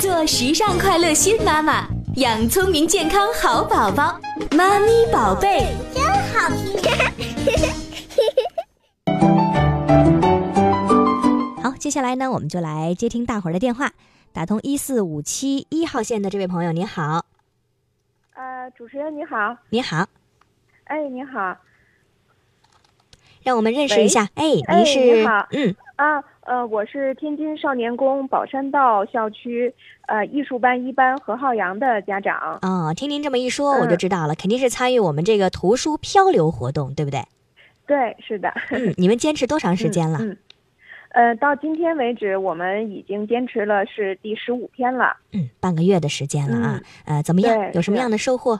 做时尚快乐新妈妈，养聪明健康好宝宝。妈咪宝贝真好听。好，接下来呢，我们就来接听大伙儿的电话。打通一四五七一号线的这位朋友，您好，呃，主持人你好，你好，哎，你好，让我们认识一下。哎，哎您是你好嗯，啊，呃，我是天津少年宫宝山道校区呃艺术班一班何浩洋的家长。哦，听您这么一说，我就嗯知道了，肯定是参与我们这个图书漂流活动，对不对？对，是的。嗯，你们坚持多长时间了？嗯，嗯呃，到今天为止，我们已经坚持了是第十五天了。嗯，半个月的时间了啊。呃，怎么样？有什么样的收获？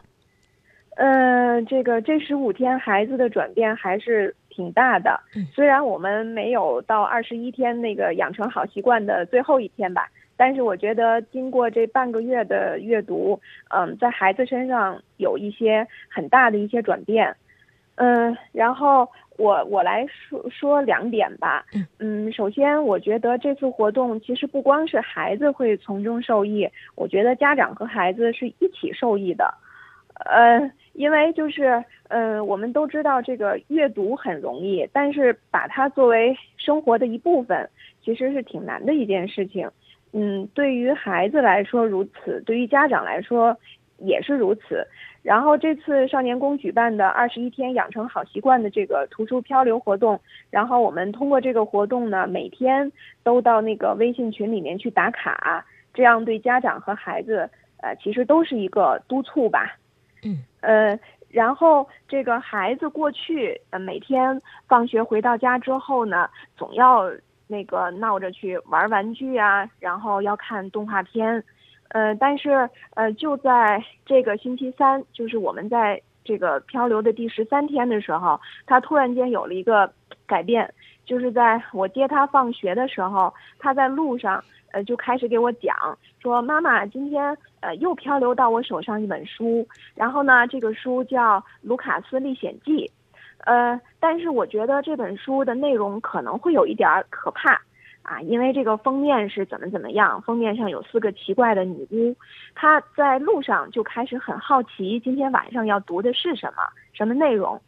呃，这个这十五天孩子的转变还是挺大的。嗯虽然我们没有到二十一天那个养成好习惯的最后一天吧，但是我觉得经过这半个月的阅读，嗯，在孩子身上有一些很大的一些转变。嗯，然后我我来说说两点吧。嗯嗯，首先我觉得这次活动其实不光是孩子会从中受益，我觉得家长和孩子是一起受益的。呃，因为就是，呃，我们都知道这个阅读很容易，但是把它作为生活的一部分，其实是挺难的一件事情。嗯，对于孩子来说如此，对于家长来说也是如此。然后这次少年宫举办的二十一天养成好习惯的这个图书漂流活动，然后我们通过这个活动呢，每天都到那个微信群里面去打卡，这样对家长和孩子，呃，其实都是一个督促吧。嗯，呃，然后这个孩子过去呃每天放学回到家之后呢，总要那个闹着去玩玩具啊，然后要看动画片，呃，但是呃就在这个星期三，就是我们在这个漂流的第十三天的时候，他突然间有了一个改变，就是在我接他放学的时候，他在路上呃就开始给我讲说，妈妈今天呃又漂流到我手上一本书，然后呢这个书叫《卢卡斯历险记》，呃，但是我觉得这本书的内容可能会有一点儿可怕。啊，因为这个封面是怎么怎么样，封面上有四个奇怪的女巫，他在路上就开始很好奇，今天晚上要读的是什么，什么内容，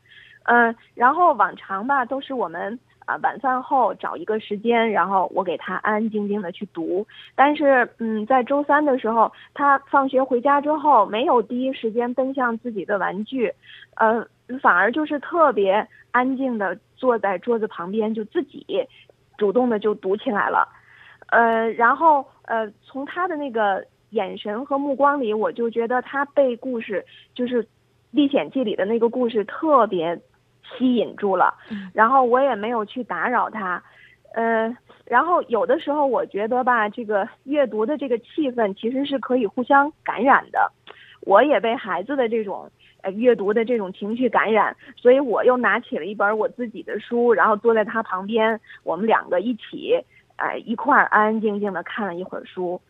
嗯、然后往常吧都是我们啊、晚饭后找一个时间，然后我给他安安静静的去读，但是嗯，在周三的时候，他放学回家之后，没有第一时间奔向自己的玩具，呃，反而就是特别安静的坐在桌子旁边，就自己主动的就读起来了，呃，然后呃，从他的那个眼神和目光里，我就觉得他背故事就是《历险记》里的那个故事特别吸引住了，然后我也没有去打扰他，呃，然后有的时候我觉得吧，这个阅读的这个气氛其实是可以互相感染的，我也被孩子的这种。呃，阅读的这种情绪感染，所以我又拿起了一本我自己的书，然后坐在他旁边，我们两个一起，呃，一块儿安安静静的看了一会儿书。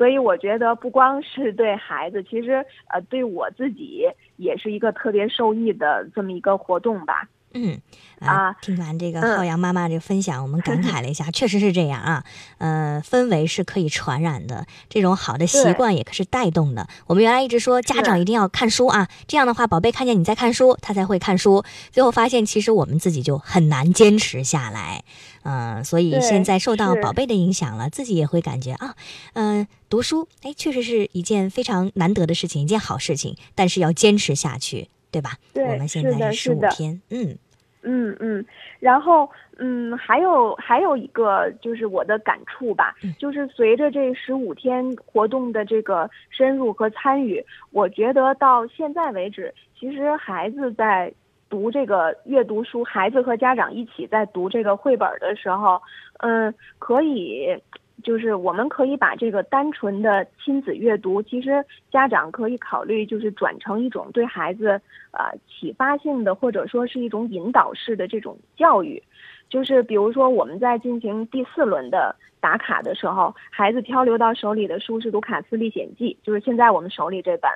所以我觉得不光是对孩子，其实呃对我自己也是一个特别受益的这么一个活动吧。嗯啊听完这个嗯浩洋妈妈这个分享，我们感慨了一下，确实是这样啊。呃，氛围是可以传染的，这种好的习惯也可是带动的。我们原来一直说家长一定要看书啊，这样的话，宝贝看见你在看书，他才会看书。最后发现，其实我们自己就很难坚持下来。嗯、所以现在受到宝贝的影响了，自己也会感觉啊，嗯、读书，哎，确实是一件非常难得的事情，一件好事情，但是要坚持下去，对吧？对我们现是的是的五天，嗯嗯嗯，然后嗯，还有还有一个就是我的感触吧，嗯就是随着这十五天活动的这个深入和参与，我觉得到现在为止，其实孩子在读这个阅读书，孩子和家长一起在读这个绘本的时候，嗯，可以。就是我们可以把这个单纯的亲子阅读，其实家长可以考虑，就是转成一种对孩子呃启发性的，或者说是一种引导式的这种教育。就是比如说我们在进行第四轮的打卡的时候，孩子漂流到手里的书是《卢卡斯历险记》，就是现在我们手里这本。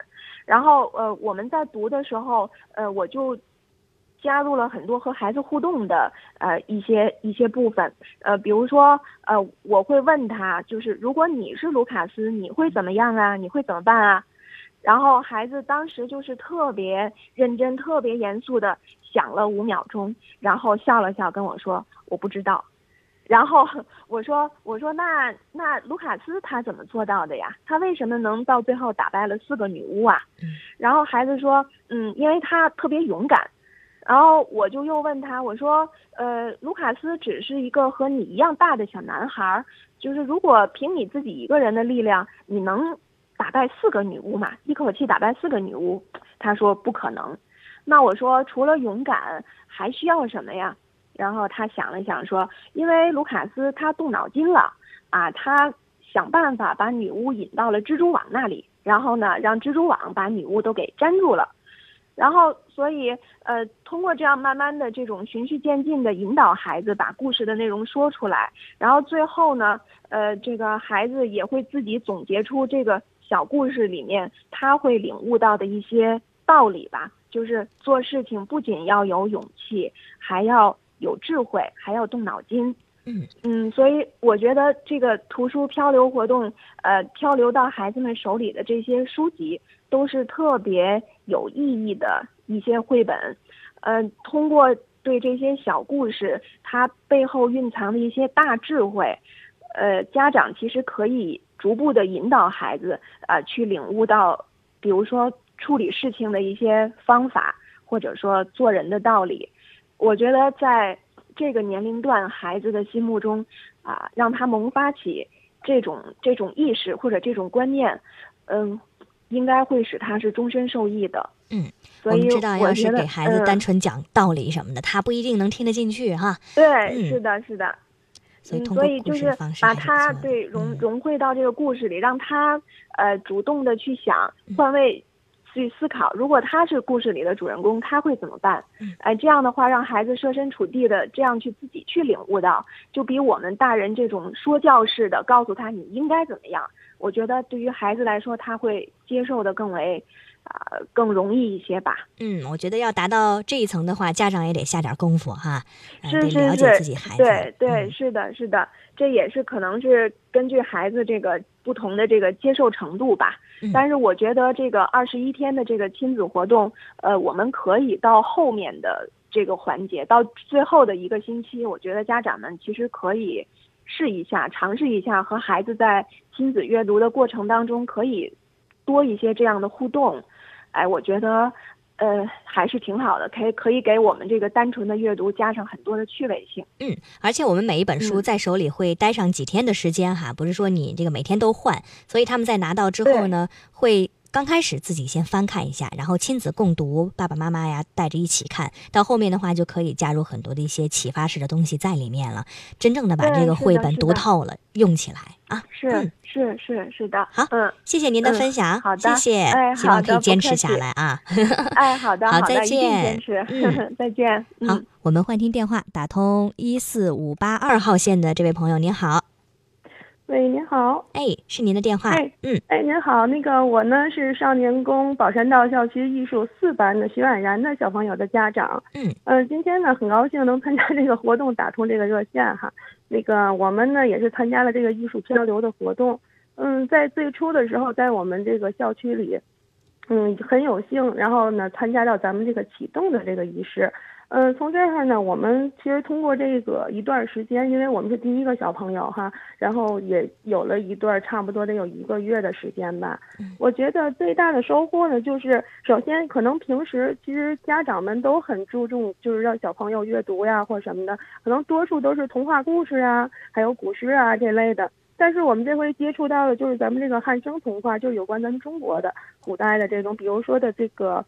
然后呃我们在读的时候，呃我就加入了很多和孩子互动的呃一些一些部分，呃，比如说呃，我会问他，就是如果你是卢卡斯，你会怎么样啊？你会怎么办啊？然后孩子当时就是特别认真、特别严肃的想了五秒钟，然后笑了笑跟我说：“我不知道。”然后我说：“我说那那卢卡斯他怎么做到的呀？他为什么能到最后打败了四个女巫啊？”然后孩子说：“嗯，因为他特别勇敢。”然后我就又问他：“我说，呃，卢卡斯只是一个和你一样大的小男孩，就是如果凭你自己一个人的力量，你能打败四个女巫吗？一口气打败四个女巫？”他说：“不可能。”那我说：“除了勇敢，还需要什么呀？”然后他想了想说：“因为卢卡斯他动脑筋了，啊，他想办法把女巫引到了蜘蛛网那里，然后呢，让蜘蛛网把女巫都给粘住了。”然后，所以，呃，通过这样慢慢的这种循序渐进的引导孩子把故事的内容说出来，然后最后呢，呃，这个孩子也会自己总结出这个小故事里面他会领悟到的一些道理吧，就是做事情不仅要有勇气，还要有智慧，还要动脑筋。嗯嗯，所以我觉得这个图书漂流活动，呃，漂流到孩子们手里的这些书籍。都是特别有意义的一些绘本，呃，通过对这些小故事，它背后蕴藏的一些大智慧，呃，家长其实可以逐步的引导孩子，呃，去领悟到，比如说处理事情的一些方法，或者说做人的道理。我觉得在这个年龄段孩子的心目中，啊，让他萌发起这种这种意识或者这种观念，嗯。应该会使他是终身受益的。嗯，我们知道，要是给孩子单纯讲道理什么的，他不一定能听得进去哈。对，是的，是的。所以，所以就是把他对融融汇到这个故事里，让他呃主动的去想，换位去思考。如果他是故事里的主人公，他会怎么办？哎，这样的话，让孩子设身处地的这样去自己去领悟到，就比我们大人这种说教式的告诉他你应该怎么样。我觉得对于孩子来说，他会接受的更为，啊，更容易一些吧。嗯，我觉得要达到这一层的话，家长也得下点功夫哈，是是是，对对，是的，是的，这也是可能是根据孩子这个不同的这个接受程度吧。但是我觉得这个二十一天的这个亲子活动，呃，我们可以到后面的这个环节，到最后的一个星期，我觉得家长们其实可以。试一下，尝试一下，和孩子在亲子阅读的过程当中，可以多一些这样的互动。哎，我觉得，呃，还是挺好的，可以可以给我们这个单纯的阅读加上很多的趣味性。嗯，而且我们每一本书在手里会待上几天的时间哈，不是说你这个每天都换，所以他们在拿到之后呢，会。刚开始自己先翻看一下，然后亲子共读，爸爸妈妈呀带着一起看到后面的话，就可以加入很多的一些启发式的东西在里面了。真正的把这个绘本读透了，用起来啊！是是是是的，好，嗯，谢谢您的分享，好的，谢谢，希望可以坚持下来啊！哎，好的，好，再见，坚持，再见。好，我们换听电话，打通一四五八二号线的这位朋友，您好。喂，您好，哎，是您的电话，哎，嗯，哎，您好，那个我呢是少年宫宝山道校区艺术四班的徐婉然的小朋友的家长，嗯，呃，今天呢很高兴能参加这个活动，打通这个热线哈，那个我们呢也是参加了这个艺术漂流的活动，嗯，在最初的时候，在我们这个校区里，嗯，很有幸，然后呢参加到咱们这个启动的这个仪式。嗯，从这儿呢，我们其实通过这个一段时间，因为我们是第一个小朋友哈，然后也有了一段差不多得有一个月的时间吧。我觉得最大的收获呢，就是首先可能平时其实家长们都很注重，就是让小朋友阅读呀或什么的，可能多数都是童话故事啊，还有古诗啊这类的。但是我们这回接触到的就是咱们这个汉生童话，就是有关咱们中国的古代的这种，比如说的这个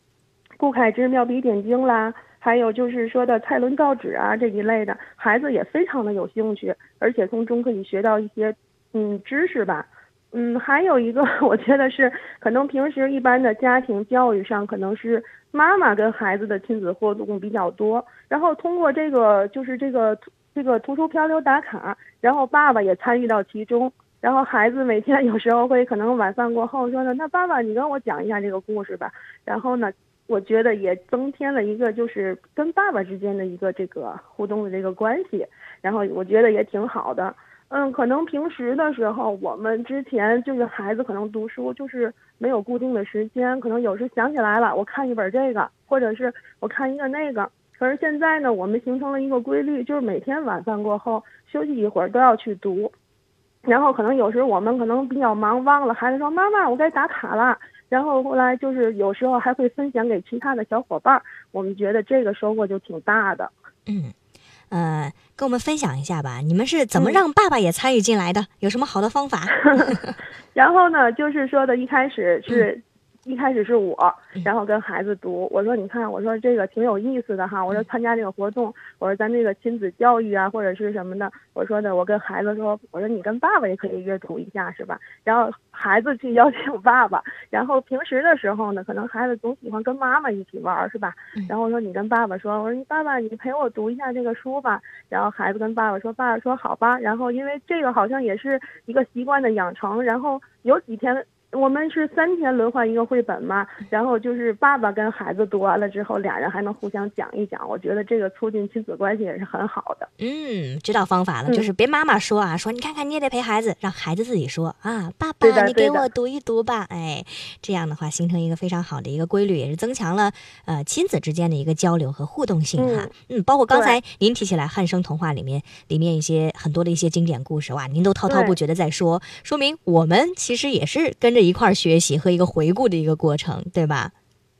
顾恺之妙笔点睛啦。还有就是说的蔡伦造纸啊这一类的，孩子也非常的有兴趣，而且从中可以学到一些嗯知识吧。嗯，还有一个 我觉得是可能平时一般的家庭教育上，可能是妈妈跟孩子的亲子互动比较多，然后通过这个就是这个这个图书漂流打卡，然后爸爸也参与到其中，然后孩子每天有时候会可能晚饭过后说呢，那爸爸你跟我讲一下这个故事吧，然后呢。我觉得也增添了一个就是跟爸爸之间的一个这个互动的这个关系，然后我觉得也挺好的。嗯，可能平时的时候，我们之前就是孩子可能读书就是没有固定的时间，可能有时想起来了，我看一本这个，或者是我看一个那个。可是现在呢，我们形成了一个规律，就是每天晚饭过后休息一会儿都要去读。然后可能有时我们可能比较忙忘了，孩子说妈妈我该打卡了。然后后来就是有时候还会分享给其他的小伙伴，我们觉得这个收获就挺大的。嗯。呃，跟我们分享一下吧，你们是怎么让爸爸也参与进来的？有什么好的方法？然后呢，就是说的一开始是。一开始是我，然后跟孩子读。我说，你看，我说这个挺有意思的哈。我说参加这个活动，我说咱这个亲子教育啊，或者是什么的。我说的，我跟孩子说，我说你跟爸爸也可以阅读一下，是吧？然后孩子去邀请爸爸。然后平时的时候呢，可能孩子总喜欢跟妈妈一起玩，是吧？然后我说你跟爸爸说，我说你爸爸，你陪我读一下这个书吧。然后孩子跟爸爸说，爸爸说好吧。然后因为这个好像也是一个习惯的养成，然后有几天。我们是三天轮换一个绘本嘛，然后就是爸爸跟孩子读完了之后，俩人还能互相讲一讲，我觉得这个促进亲子关系也是很好的。嗯，知道方法了，就是别妈妈说啊，说你看看你也得陪孩子，让孩子自己说啊，爸爸你给我读一读吧，哎，这样的话形成一个非常好的一个规律，也是增强了呃亲子之间的一个交流和互动性哈。嗯，包括刚才您提起来汉生童话里面里面一些很多的一些经典故事哇，您都滔滔不绝的在说，说明我们其实也是跟着。一块儿学习和一个回顾的一个过程，对吧？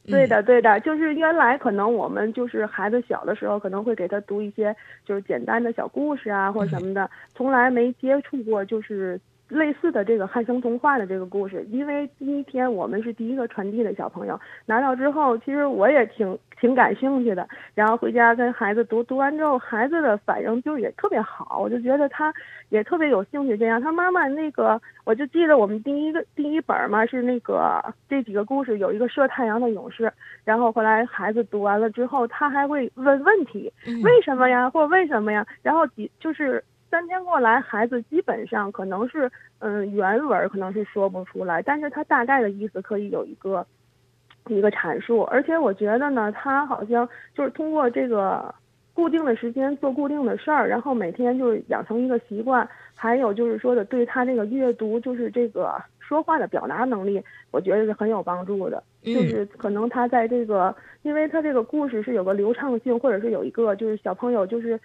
对的，对的，就是原来可能我们就是孩子小的时候，可能会给他读一些就是简单的小故事啊，或者什么的，从来没接触过就是。类似的这个汉生童话的这个故事，因为第一天我们是第一个传递的小朋友拿到之后，其实我也挺挺感兴趣的。然后回家跟孩子读，读完之后孩子的反应就也特别好，我就觉得他也特别有兴趣。这样，他妈妈那个，我就记得我们第一个第一本嘛是那个这几个故事有一个射太阳的勇士。然后后来孩子读完了之后，他还会问问题，为什么呀，或者为什么呀？然后几就是。三天过来，孩子基本上可能是，嗯，原文可能是说不出来，但是他大概的意思可以有一个一个阐述。而且我觉得呢，他好像就是通过这个固定的时间做固定的事儿，然后每天就是养成一个习惯。还有就是说的，对他这个阅读，就是这个说话的表达能力，我觉得是很有帮助的。就是可能他在这个，因为他这个故事是有个流畅性，或者是有一个就是小朋友就是。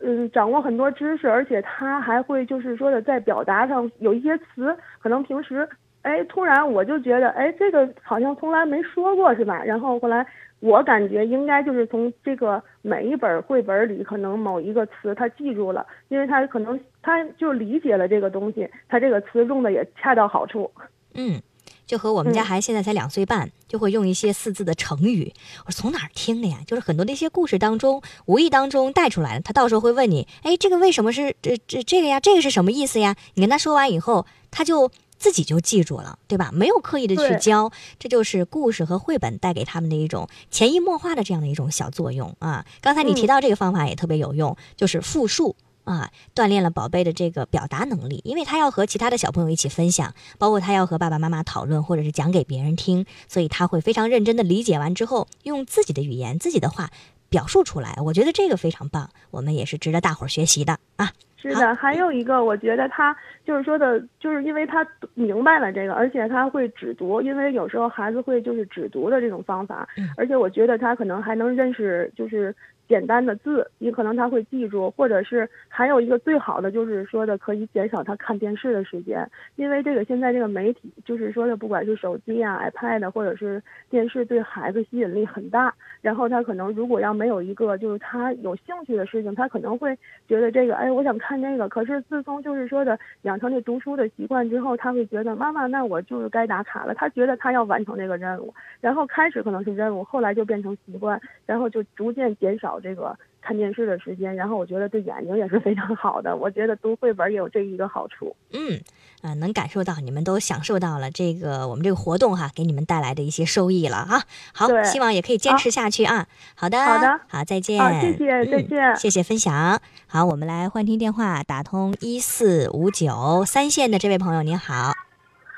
嗯，掌握很多知识，而且他还会就是说的在表达上有一些词，可能平时哎突然我就觉得哎这个好像从来没说过是吧？然后后来我感觉应该就是从这个每一本绘本里可能某一个词他记住了，因为他可能他就理解了这个东西，他这个词用的也恰到好处。嗯。就和我们家孩子现在才两岁半，就会用一些四字的成语。我说从哪儿听的呀？就是很多的一些故事当中，无意当中带出来的。他到时候会问你，哎，这个为什么是这这这个呀？这个是什么意思呀？你跟他说完以后，他就自己就记住了，对吧？没有刻意的去教，这就是故事和绘本带给他们的一种潜移默化的这样的一种小作用啊。刚才你提到这个方法也特别有用，就是复述。啊，锻炼了宝贝的这个表达能力，因为他要和其他的小朋友一起分享，包括他要和爸爸妈妈讨论，或者是讲给别人听，所以他会非常认真的理解完之后，用自己的语言、自己的话表述出来。我觉得这个非常棒，我们也是值得大伙儿学习的啊。是的，还有一个，我觉得他就是说的，就是因为他明白了这个，而且他会只读，因为有时候孩子会就是只读的这种方法，而且我觉得他可能还能认识就是。简单的字，你可能他会记住，或者是还有一个最好的就是说的可以减少他看电视的时间，因为这个现在这个媒体就是说的不管是手机啊、iPad 或者是电视，对孩子吸引力很大。然后他可能如果要没有一个就是他有兴趣的事情，他可能会觉得这个哎我想看这个。可是自从就是说的养成这读书的习惯之后，他会觉得妈妈那我就是该打卡了。他觉得他要完成这个任务，然后开始可能是任务，后来就变成习惯，然后就逐渐减少。这个看电视的时间，然后我觉得对眼睛也是非常好的。我觉得读绘本也有这一个好处。嗯，呃，能感受到你们都享受到了这个我们这个活动哈，给你们带来的一些收益了啊。好，希望也可以坚持下去啊。好的，好的，好，再见。好，谢谢，再见。谢谢分享。好，我们来幻听电话，打通一四五九三线的这位朋友，您好。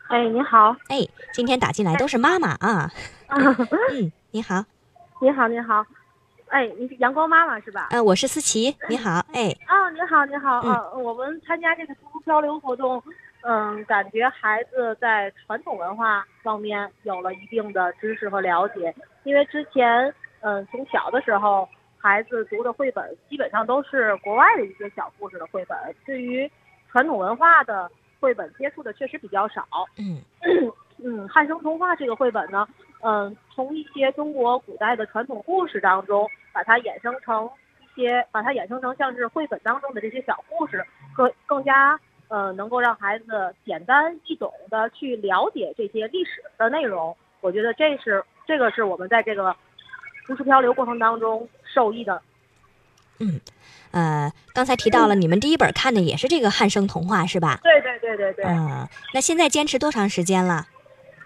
哎，您好。哎，今天打进来都是妈妈啊。嗯。你好，你好，你好，哎，你是阳光妈妈是吧？呃，我是思琪，你好，哎，啊，你好，你好，嗯啊，我们参加这个读书交流活动，嗯，感觉孩子在传统文化方面有了一定的知识和了解，因为之前，嗯，从小的时候，孩子读的绘本基本上都是国外的一些小故事的绘本，对于传统文化的绘本接触的确实比较少。嗯嗯，汉生童话这个绘本呢，嗯，从一些中国古代的传统故事当中，把它衍生成一些，把它衍生成像是绘本当中的这些小故事，更更加呃能够让孩子简单易懂的去了解这些历史的内容。我觉得这是这个是我们在这个读书漂流过程当中受益的。嗯呃，刚才提到了你们第一本看的也是这个汉生童话是吧？对对对对对。嗯，那现在坚持多长时间了？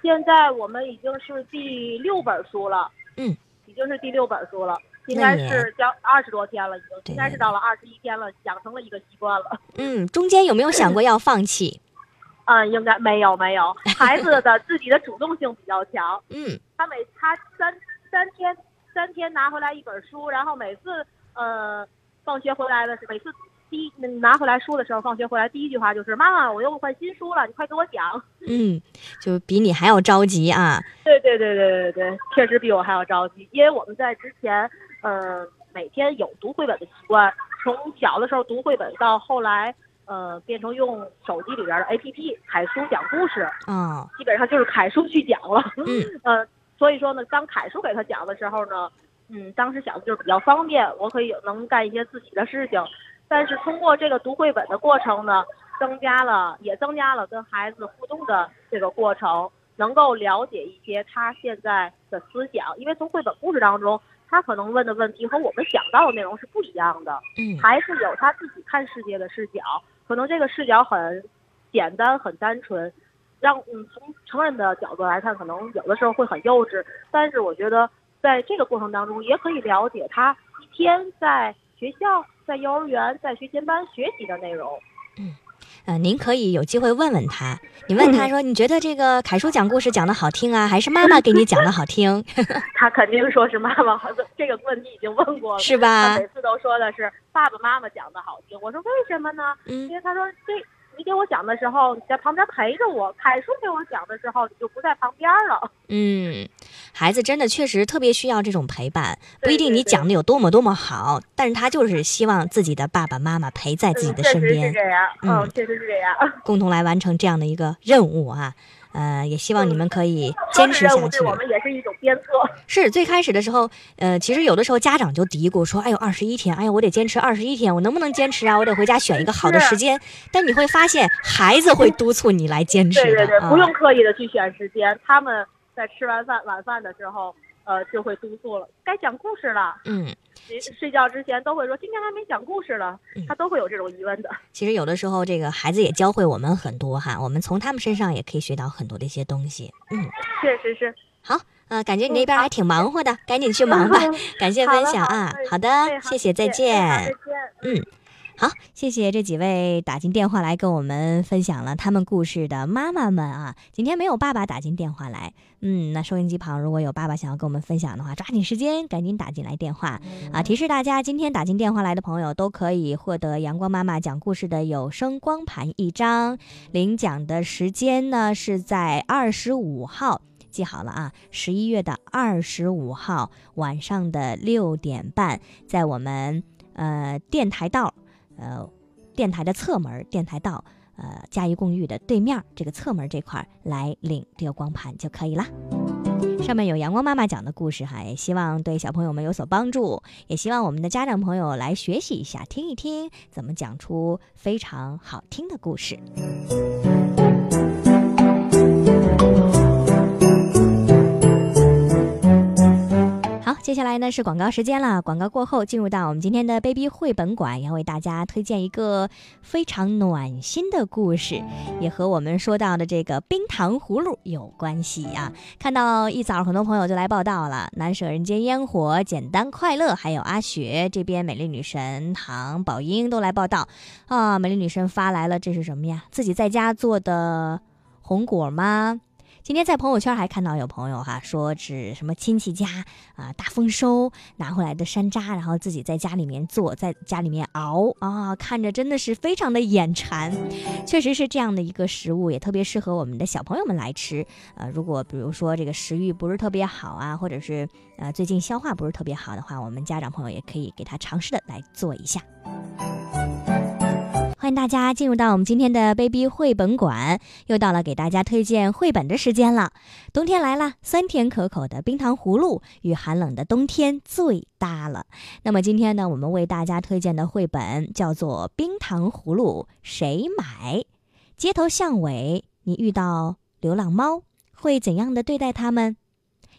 现在我们已经是第六本书了，嗯，已经是第六本书了，应该是将二十多天了，已经应该是到了二十一天了，养成了一个习惯了。嗯，中间有没有想过要放弃？嗯，应该没有没有，孩子的自己的主动性比较强，嗯他每他三三天三天拿回来一本书，然后每次呃放学回来的时，每次第一拿回来书的时候，放学回来第一句话就是妈妈，我又换新书了，你快给我讲。嗯，就比你还要着急啊。对对对对对对，确实比我还要着急，因为我们在之前，嗯、每天有读绘本的习惯，从小的时候读绘本到后来，呃，变成用手机里边的 APP 凯叔讲故事，哦，基本上就是凯叔去讲了。嗯呃，所以说呢，当凯叔给他讲的时候呢，嗯，当时想的就是比较方便，我可以能干一些自己的事情。但是通过这个读绘本的过程呢，增加了也增加了跟孩子互动的这个过程，能够了解一些他现在的思想。因为从绘本故事当中，他可能问的问题和我们想到的内容是不一样的。嗯还是有他自己看世界的视角，可能这个视角很简单、很单纯，让嗯从成人的角度来看，可能有的时候会很幼稚。但是我觉得在这个过程当中，也可以了解他一天在学校、在幼儿园、在学前班学习的内容。呃，您可以有机会问问他，你问他说，你觉得这个凯叔讲故事讲的好听啊，还是妈妈给你讲的好听，他肯定说是妈妈好，这个问题已经问过了，是吧他每次都说的是爸爸妈妈讲的好听。我说为什么呢？嗯因为他说这你给我讲的时候，你在旁边陪着我；凯叔给我讲的时候，你就不在旁边了。嗯，孩子真的确实特别需要这种陪伴，不一定你讲的有多么多么好，但是他就是希望自己的爸爸妈妈陪在自己的嗯确实是身边，这样，嗯嗯，确实是这样。共同来完成这样的一个任务啊。呃，也希望你们可以坚持下去。我们也是一种鞭策。是最开始的时候，呃，其实有的时候家长就嘀咕说：“哎呦，二十一天，哎呦，我得坚持二十一天，我能不能坚持啊？我得回家选一个好的时间。”但你会发现，孩子会督促你来坚持的。对对对，啊不用刻意的去选时间，他们在吃完饭晚饭的时候，呃，就会督促了，该讲故事了。嗯，睡睡觉之前都会说今天还没讲故事了嗯，他都会有这种疑问的。其实有的时候这个孩子也教会我们很多哈，我们从他们身上也可以学到很多的一些东西。嗯，确实是。好，呃，感觉你那边还挺忙活的，赶紧去 忙吧。感谢分享啊，好的，谢谢，再见再。见。嗯，好，谢谢这几位打进电话来跟我们分享了他们故事的妈妈们啊。今天没有爸爸打进电话来，嗯，那收音机旁如果有爸爸想要跟我们分享的话，抓紧时间赶紧打进来电话啊！提示大家，今天打进电话来的朋友都可以获得阳光妈妈讲故事的有声光盘一张，领奖的时间呢是在二十五号。记好了啊，十一月的二十五号晚上的六点半，在我们呃电台道，呃电台的侧门，电台道，呃嘉怡公寓的对面这个侧门这块来领这个光盘就可以了。上面有阳光妈妈讲的故事哈，也希望对小朋友们有所帮助，也希望我们的家长朋友来学习一下，听一听怎么讲出非常好听的故事。接下来呢是广告时间了。广告过后，进入到我们今天的 baby 绘本馆，要为大家推荐一个非常暖心的故事，也和我们说到的这个冰糖葫芦有关系啊。看到一早很多朋友就来报道了，难舍人间烟火、简单快乐，还有阿雪这边美丽女神唐宝英都来报道啊。美丽女神发来了，这是什么呀？自己在家做的红果吗？今天在朋友圈还看到有朋友哈说是什么亲戚家啊大丰收拿回来的山楂，然后自己在家里面做，在家里面熬啊，看着真的是非常的眼馋。确实是这样的一个食物，也特别适合我们的小朋友们来吃。呃，如果比如说这个食欲不是特别好啊，或者是呃最近消化不是特别好的话，我们家长朋友也可以给他尝试的来做一下。欢迎大家进入到我们今天的 baby 绘本馆，又到了给大家推荐绘本的时间了。冬天来了，酸甜可口的冰糖葫芦与寒冷的冬天最搭了。那么今天呢，我们为大家推荐的绘本叫做《冰糖葫芦谁买》。街头巷尾，你遇到流浪猫，会怎样的对待它们？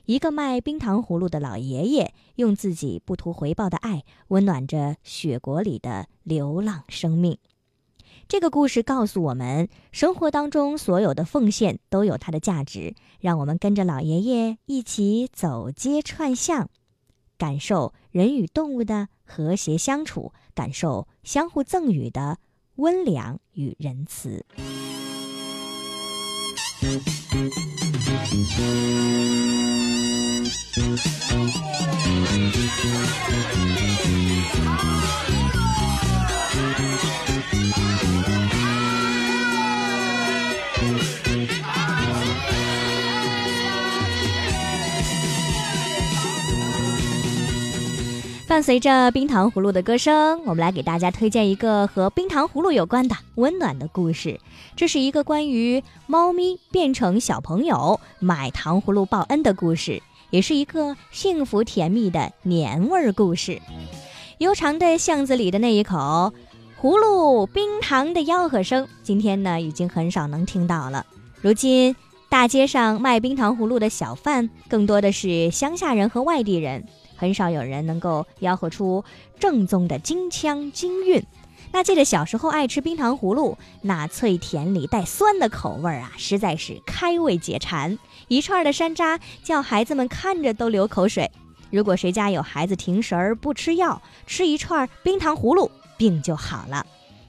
一个卖冰糖葫芦的老爷爷，用自己不图回报的爱，温暖着雪国里的流浪生命。这个故事告诉我们，生活当中所有的奉献都有它的价值。让我们跟着老爷爷一起走街串巷，感受人与动物的和谐相处，感受相互赠予的温良与仁慈。伴随着冰糖葫芦的歌声，我们来给大家推荐一个和冰糖葫芦有关的温暖的故事。这是一个关于猫咪变成小朋友买糖葫芦报恩的故事，也是一个幸福甜蜜的年味儿故事。悠长的巷子里的那一口葫芦冰糖的吆喝声，今天呢已经很少能听到了。如今，大街上卖冰糖葫芦的小贩，更多的是乡下人和外地人。很少有人能够吆喝出正宗的京腔京韵。那记得小时候爱吃冰糖葫芦，那脆甜里带酸的口味啊，实在是开胃解馋。一串的山楂叫孩子们看着都流口水。如果谁家有孩子停食儿不吃药，吃一串冰糖葫芦，病就好了。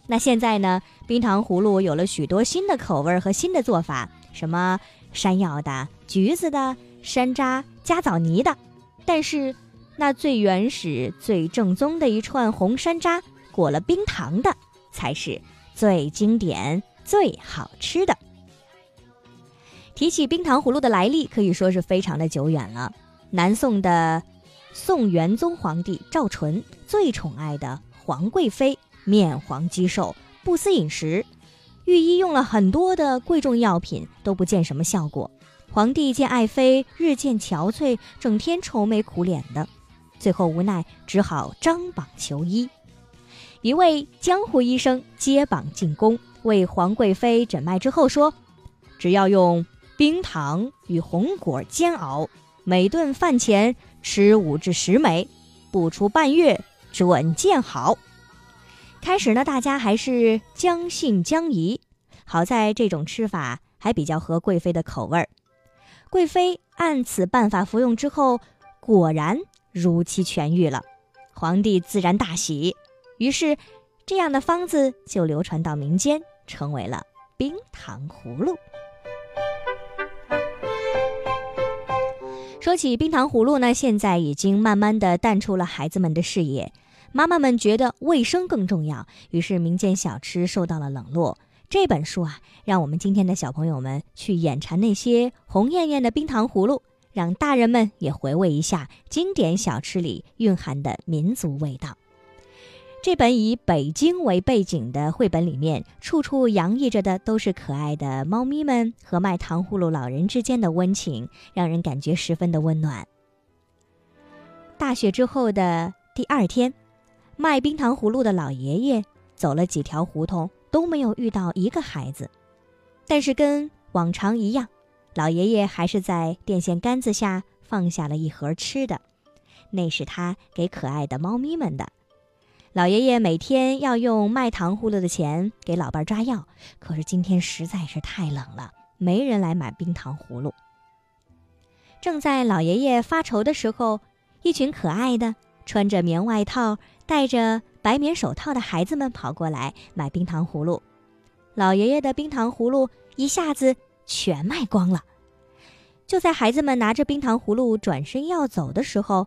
那现在呢，冰糖葫芦有了许多新的口味和新的做法，什么山药的、橘子的、山楂加枣泥的，但是。那最原始、最正宗的一串红山楂，裹了冰糖的，才是最经典、最好吃的。提起冰糖葫芦的来历，可以说是非常的久远了。南宋的宋元宗皇帝赵纯最宠爱的皇贵妃，面黄肌瘦，不思饮食，御医用了很多的贵重药品，都不见什么效果。皇帝见爱妃日渐憔悴，整天愁眉苦脸的。最后无奈，只好张榜求医。一位江湖医生接榜进宫，为皇贵妃诊脉之后说：“只要用冰糖与红果煎熬，每顿饭前吃五至十枚，不出半月准见好。”开始呢，大家还是将信将疑。好在这种吃法还比较合贵妃的口味儿。贵妃按此办法服用之后，果然。如期痊愈了，皇帝自然大喜，于是这样的方子就流传到民间，成为了冰糖葫芦。说起冰糖葫芦呢，现在已经慢慢的淡出了孩子们的视野，妈妈们觉得卫生更重要，于是民间小吃受到了冷落。这本书啊，让我们今天的小朋友们去眼馋那些红艳艳的冰糖葫芦。让大人们也回味一下经典小吃里蕴含的民族味道。这本以北京为背景的绘本里面，处处洋溢着的都是可爱的猫咪们和卖糖葫芦老人之间的温情，让人感觉十分的温暖。大雪之后的第二天，卖冰糖葫芦的老爷爷走了几条胡同，都没有遇到一个孩子，但是跟往常一样。老爷爷还是在电线杆子下放下了一盒吃的，那是他给可爱的猫咪们的。老爷爷每天要用卖糖葫芦的钱给老伴抓药，可是今天实在是太冷了，没人来买冰糖葫芦。正在老爷爷发愁的时候，一群可爱的穿着棉外套、戴着白棉手套的孩子们跑过来买冰糖葫芦。老爷爷的冰糖葫芦一下子。全卖光了，就在孩子们拿着冰糖葫芦转身要走的时候，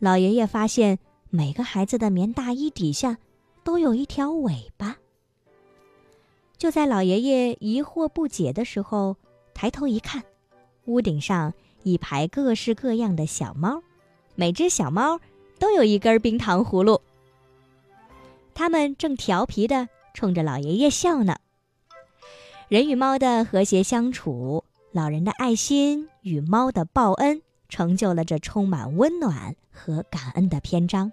老爷爷发现每个孩子的棉大衣底下都有一条尾巴。就在老爷爷疑惑不解的时候，抬头一看，屋顶上一排各式各样的小猫，每只小猫都有一根冰糖葫芦。它们正调皮地冲着老爷爷笑呢。人与猫的和谐相处，老人的爱心与猫的报恩，成就了这充满温暖和感恩的篇章，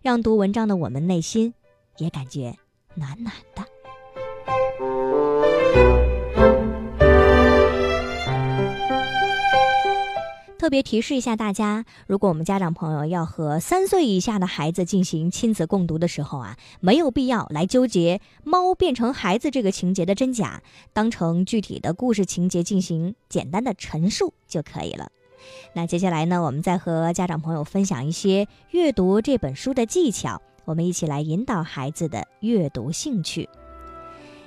让读文章的我们内心也感觉暖暖的。特别提示一下大家，如果我们家长朋友要和三岁以下的孩子进行亲子共读的时候啊，没有必要来纠结猫变成孩子这个情节的真假，当成具体的故事情节进行简单的陈述就可以了。那接下来呢，我们再和家长朋友分享一些阅读这本书的技巧，我们一起来引导孩子的阅读兴趣。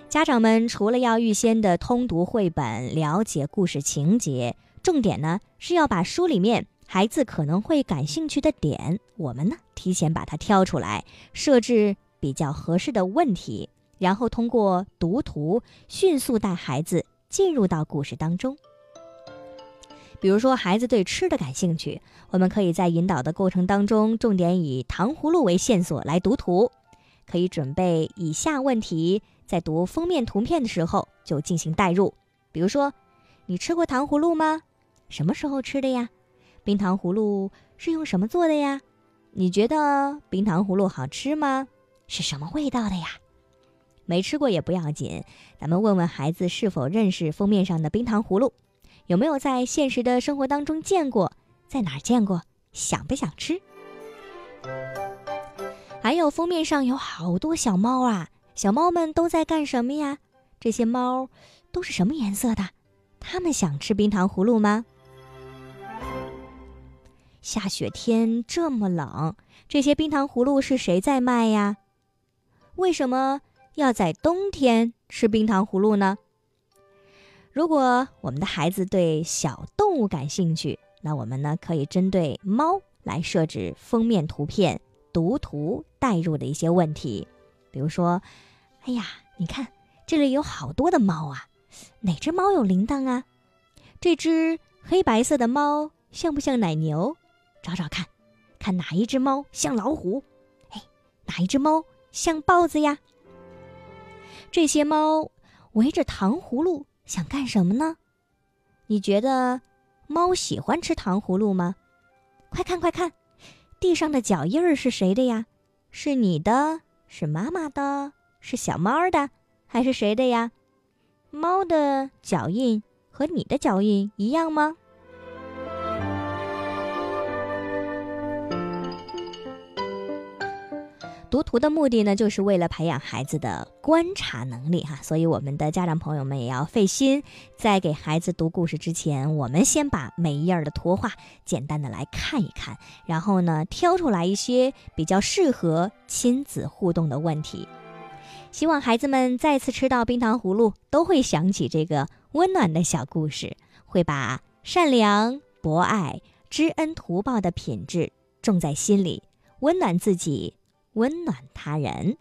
家长们除了要预先的通读绘本，了解故事情节。重点呢是要把书里面孩子可能会感兴趣的点，我们呢提前把它挑出来，设置比较合适的问题，然后通过读图迅速带孩子进入到故事当中。比如说，孩子对吃的感兴趣，我们可以在引导的过程当中，重点以糖葫芦为线索来读图，可以准备以下问题，在读封面图片的时候就进行代入。比如说，你吃过糖葫芦吗？什么时候吃的呀？冰糖葫芦是用什么做的呀？你觉得冰糖葫芦好吃吗？是什么味道的呀？没吃过也不要紧，咱们问问孩子是否认识封面上的冰糖葫芦，有没有在现实的生活当中见过，在哪儿见过，想不想吃？还有封面上有好多小猫啊，小猫们都在干什么呀？这些猫都是什么颜色的？它们想吃冰糖葫芦吗？下雪天这么冷，这些冰糖葫芦是谁在卖呀？为什么要在冬天吃冰糖葫芦呢？如果我们的孩子对小动物感兴趣，那我们呢可以针对猫来设置封面图片读图带入的一些问题，比如说，哎呀，你看这里有好多的猫啊，哪只猫有铃铛啊？这只黑白色的猫像不像奶牛？找找看，看哪一只猫像老虎？哎，哪一只猫像豹子呀？这些猫围着糖葫芦想干什么呢？你觉得猫喜欢吃糖葫芦吗？快看快看，地上的脚印儿是谁的呀？是你的？是妈妈的？是小猫的？还是谁的呀？猫的脚印和你的脚印一样吗？读图的目的呢，就是为了培养孩子的观察能力哈。所以，我们的家长朋友们也要费心，在给孩子读故事之前，我们先把每一页的图画简单的来看一看，然后呢，挑出来一些比较适合亲子互动的问题。希望孩子们再次吃到冰糖葫芦，都会想起这个温暖的小故事，会把善良、博爱、知恩图报的品质种在心里，温暖自己。温暖他人。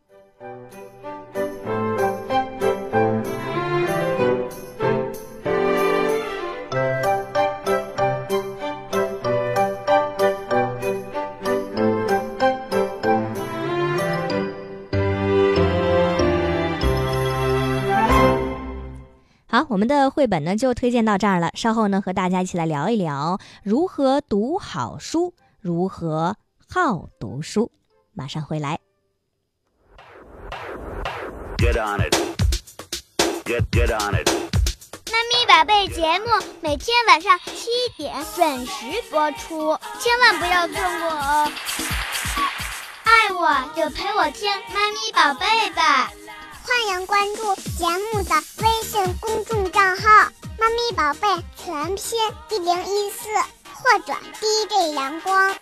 好，我们的绘本呢就推荐到这儿了。稍后呢，和大家一起来聊一聊如何读好书，如何好读书。马上回来。Get on it. Get get on it. 妈咪宝贝节目每天晚上七点准时播出，千万不要错过哦！爱我就陪我听妈咪宝贝吧，欢迎关注节目的微信公众账号“妈咪宝贝全拼一零一四”或者 DJ 阳光。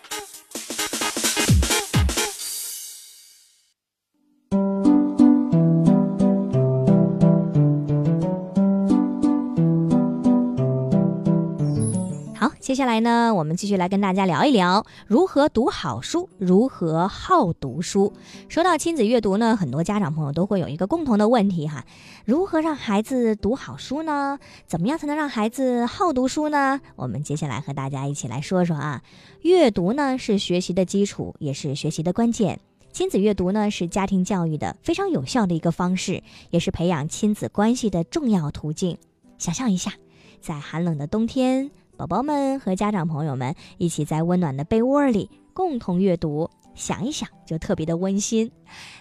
接下来呢，我们继续来跟大家聊一聊如何读好书，如何好读书。说到亲子阅读呢，很多家长朋友都会有一个共同的问题哈：如何让孩子读好书呢？怎么样才能让孩子好读书呢？我们接下来和大家一起来说说啊。阅读呢是学习的基础，也是学习的关键。亲子阅读呢是家庭教育的非常有效的一个方式，也是培养亲子关系的重要途径。想象一下，在寒冷的冬天。宝宝们和家长朋友们一起在温暖的被窝里共同阅读，想一想就特别的温馨。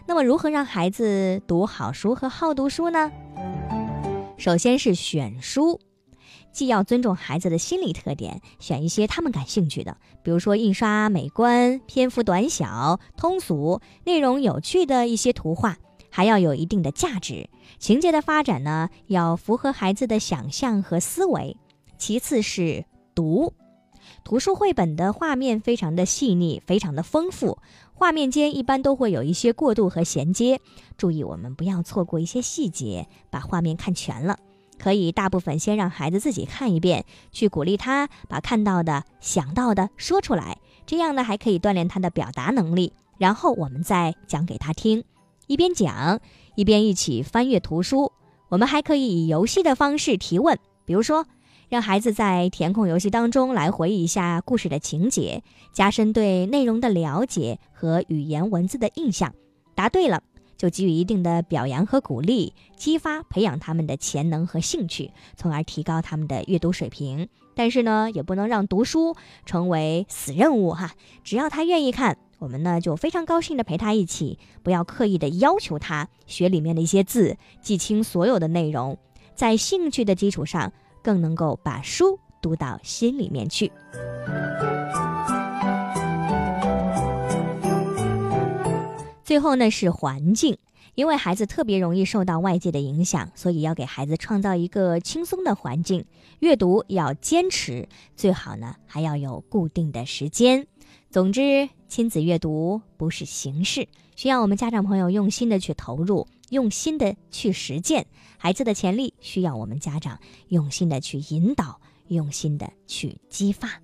那么，如何让孩子读好书和好读书呢？首先是选书，既要尊重孩子的心理特点，选一些他们感兴趣的，比如说印刷美观、篇幅短小、通俗、内容有趣的一些图画，还要有一定的价值。情节的发展呢，要符合孩子的想象和思维。其次是读，图书绘本的画面非常的细腻，非常的丰富，画面间一般都会有一些过渡和衔接，注意我们不要错过一些细节，把画面看全了。可以大部分先让孩子自己看一遍，去鼓励他把看到的、想到的说出来，这样呢还可以锻炼他的表达能力。然后我们再讲给他听，一边讲一边一起翻阅图书。我们还可以以游戏的方式提问，比如说。让孩子在填空游戏当中来回忆一下故事的情节，加深对内容的了解和语言文字的印象。答对了，就给予一定的表扬和鼓励，激发培养他们的潜能和兴趣，从而提高他们的阅读水平。但是呢，也不能让读书成为死任务哈。只要他愿意看，我们呢就非常高兴的陪他一起，不要刻意的要求他学里面的一些字，记清所有的内容，在兴趣的基础上。更能够把书读到心里面去。最后呢是环境，因为孩子特别容易受到外界的影响，所以要给孩子创造一个轻松的环境。阅读要坚持，最好呢还要有固定的时间。总之，亲子阅读不是形式，需要我们家长朋友用心的去投入。用心的去实践，孩子的潜力需要我们家长用心的去引导，用心的去激发。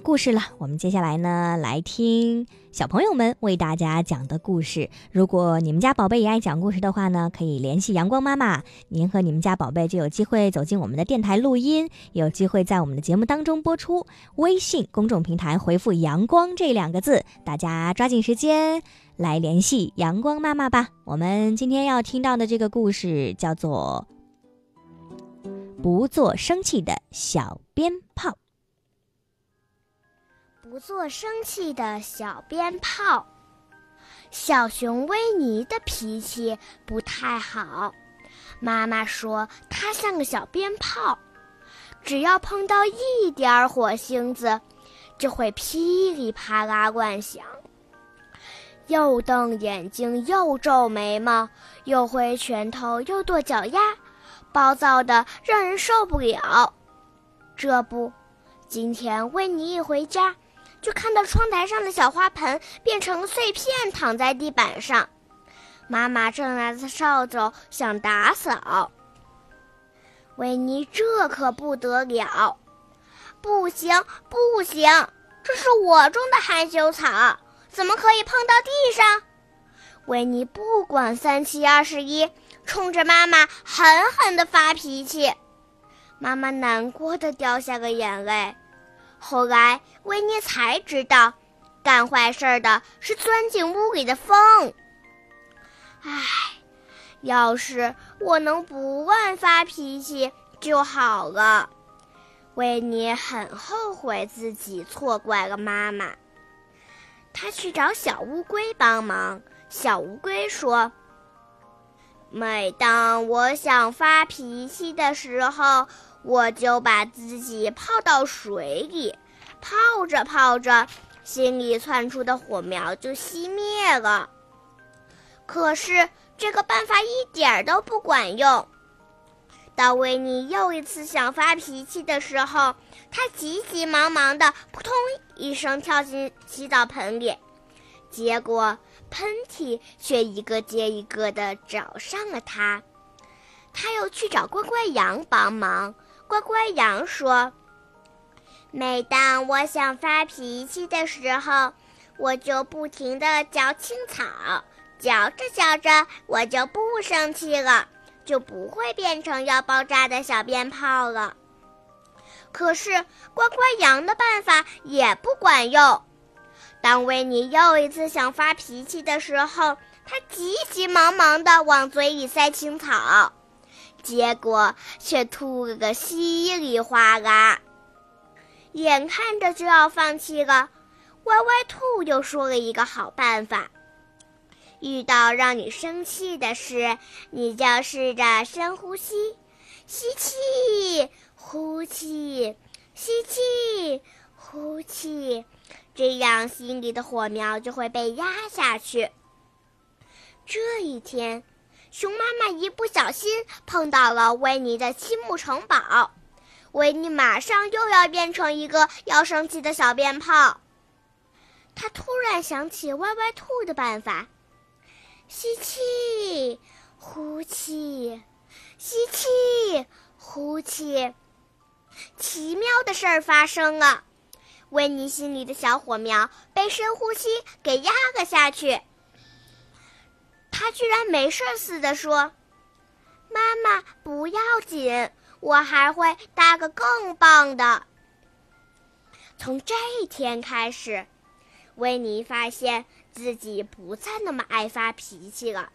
故事了，我们接下来呢来听。小朋友们为大家讲的故事，如果你们家宝贝也爱讲故事的话呢，可以联系阳光妈妈，您和你们家宝贝就有机会走进我们的电台录音，有机会在我们的节目当中播出。微信公众平台回复“阳光”这两个字，大家抓紧时间来联系阳光妈妈吧。我们今天要听到的这个故事叫做《不做生气的小鞭炮》。不做生气的小鞭炮。小熊维尼的脾气不太好，妈妈说他像个小鞭炮，只要碰到一点儿火星子，就会噼里啪啦乱响，又瞪眼睛，又皱眉毛，又挥拳头，又跺脚丫，暴躁的让人受不了。这不，今天维尼一回家。就看到窗台上的小花盆变成碎片，躺在地板上。妈妈正拿着扫帚想打扫。维尼这可不得了，不行不行，这是我种的含羞草，怎么可以碰到地上？维尼不管三七二十一，冲着妈妈狠狠地发脾气。妈妈难过的掉下个眼泪。后来，维尼才知道，干坏事的是钻进屋里的风。唉，要是我能不乱发脾气就好了。维尼很后悔自己错怪了妈妈。他去找小乌龟帮忙。小乌龟说：“每当我想发脾气的时候。”我就把自己泡到水里，泡着泡着，心里窜出的火苗就熄灭了。可是这个办法一点儿都不管用。当维尼又一次想发脾气的时候，他急急忙忙的扑通一声跳进洗澡盆里，结果喷嚏却一个接一个的找上了他。他又去找乖乖羊帮忙。乖乖羊说：“每当我想发脾气的时候，我就不停地嚼青草，嚼着嚼着，我就不生气了，就不会变成要爆炸的小鞭炮了。”可是乖乖羊的办法也不管用。当维尼又一次想发脾气的时候，他急急忙忙地往嘴里塞青草。结果却吐了个稀里哗啦，眼看着就要放弃了，歪歪兔又说了一个好办法：遇到让你生气的事，你就试着深呼吸，吸气，呼气，吸气，呼气，这样心里的火苗就会被压下去。这一天。熊妈妈一不小心碰到了维尼的积木城堡，维尼马上又要变成一个要生气的小鞭炮。他突然想起歪歪兔的办法：吸气，呼气，吸气，呼气。奇妙的事儿发生了，维尼心里的小火苗被深呼吸给压了下去。他居然没事似的说：“妈妈，不要紧，我还会搭个更棒的。”从这一天开始，维尼发现自己不再那么爱发脾气了，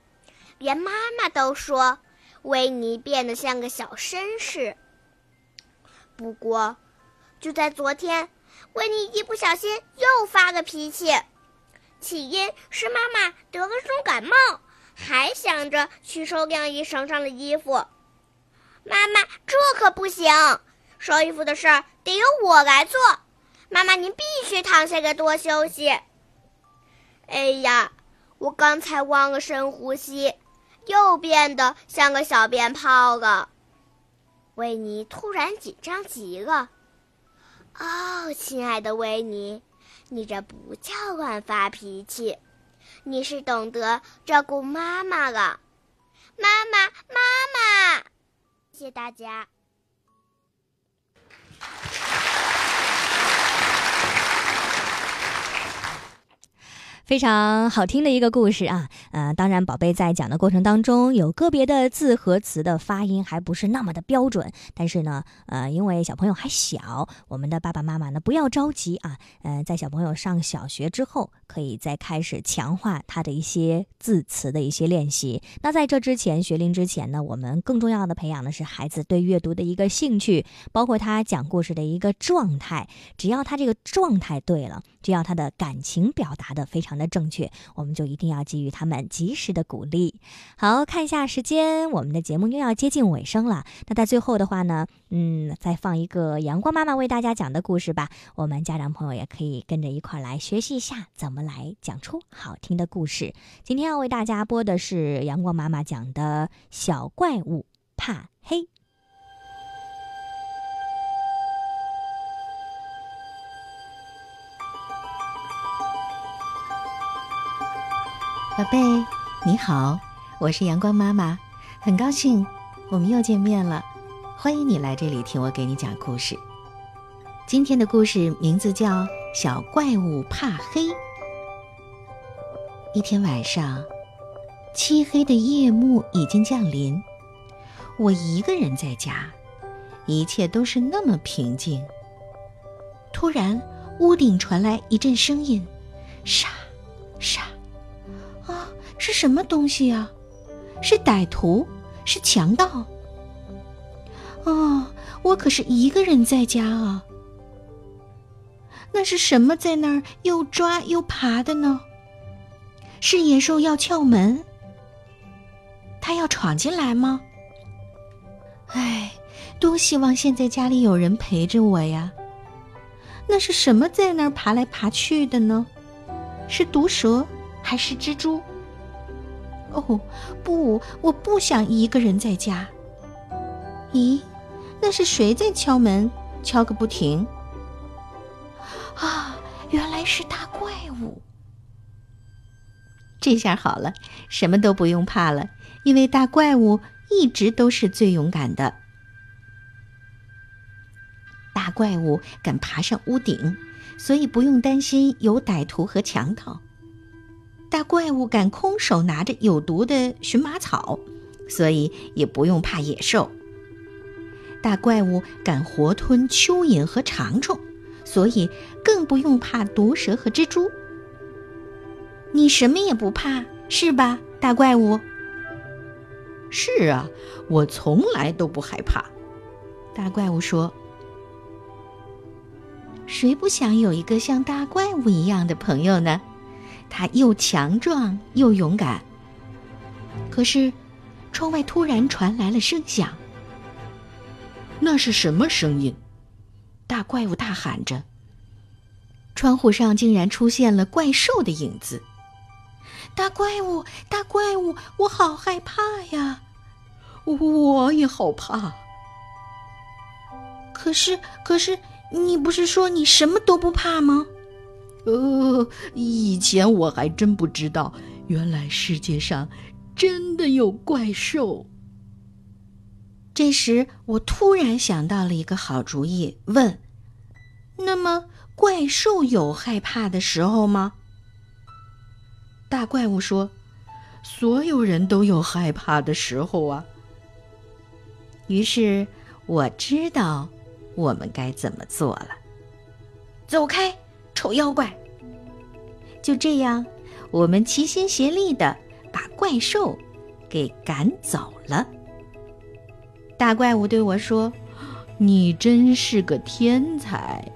连妈妈都说维尼变得像个小绅士。不过，就在昨天，维尼一不小心又发了脾气，起因是妈妈得了重感冒。还想着去收晾衣绳上的衣服，妈妈，这可不行！收衣服的事儿得由我来做。妈妈，您必须躺下，个多休息。哎呀，我刚才忘了深呼吸，又变得像个小鞭炮了。维尼突然紧张极了。哦，亲爱的维尼，你这不叫乱发脾气。你是懂得照顾妈妈了，妈妈，妈妈，谢谢大家。非常好听的一个故事啊，呃，当然，宝贝在讲的过程当中，有个别的字和词的发音还不是那么的标准，但是呢，呃，因为小朋友还小，我们的爸爸妈妈呢不要着急啊，呃，在小朋友上小学之后，可以再开始强化他的一些字词的一些练习。那在这之前，学龄之前呢，我们更重要的培养的是孩子对阅读的一个兴趣，包括他讲故事的一个状态。只要他这个状态对了，只要他的感情表达的非常。的正确，我们就一定要给予他们及时的鼓励。好看一下时间，我们的节目又要接近尾声了。那在最后的话呢，嗯，再放一个阳光妈妈为大家讲的故事吧。我们家长朋友也可以跟着一块来学习一下，怎么我们来讲出好听的故事。今天要为大家播的是阳光妈妈讲的小怪物怕黑。宝贝，你好，我是阳光妈妈，很高兴我们又见面了。欢迎你来这里听我给你讲故事。今天的故事名字叫《小怪物怕黑》。一天晚上，漆黑的夜幕已经降临，我一个人在家，一切都是那么平静。突然，屋顶传来一阵声音，沙，沙。啊是什么东西呀？是歹徒，是强盗。哦，我可是一个人在家啊。那是什么在那儿又抓又爬的呢？是野兽要撬门？他要闯进来吗？唉，多希望现在家里有人陪着我呀。那是什么在那儿爬来爬去的呢？是毒蛇还是蜘蛛？哦，不，我不想一个人在家。咦，那是谁在敲门，敲个不停？啊，原来是大怪物！这下好了，什么都不用怕了，因为大怪物一直都是最勇敢的。大怪物敢爬上屋顶，所以不用担心有歹徒和强盗。大怪物敢空手拿着有毒的荨麻草，所以也不用怕野兽。大怪物敢活吞蚯蚓和长虫，所以更不用怕毒蛇和蜘蛛。你什么也不怕，是吧，大怪物？是啊，我从来都不害怕。大怪物说：“谁不想有一个像大怪物一样的朋友呢？他又强壮又勇敢。”可是，窗外突然传来了声响。那是什么声音？大怪物大喊着。窗户上竟然出现了怪兽的影子。大怪物，大怪物，我好害怕呀！我也好怕。可是，可是，你不是说你什么都不怕吗？呃，以前我还真不知道，原来世界上真的有怪兽。这时，我突然想到了一个好主意，问：“那么，怪兽有害怕的时候吗？”大怪物说：“所有人都有害怕的时候啊。”于是我知道我们该怎么做了。走开，丑妖怪！就这样，我们齐心协力的把怪兽给赶走了。大怪物对我说：“你真是个天才。”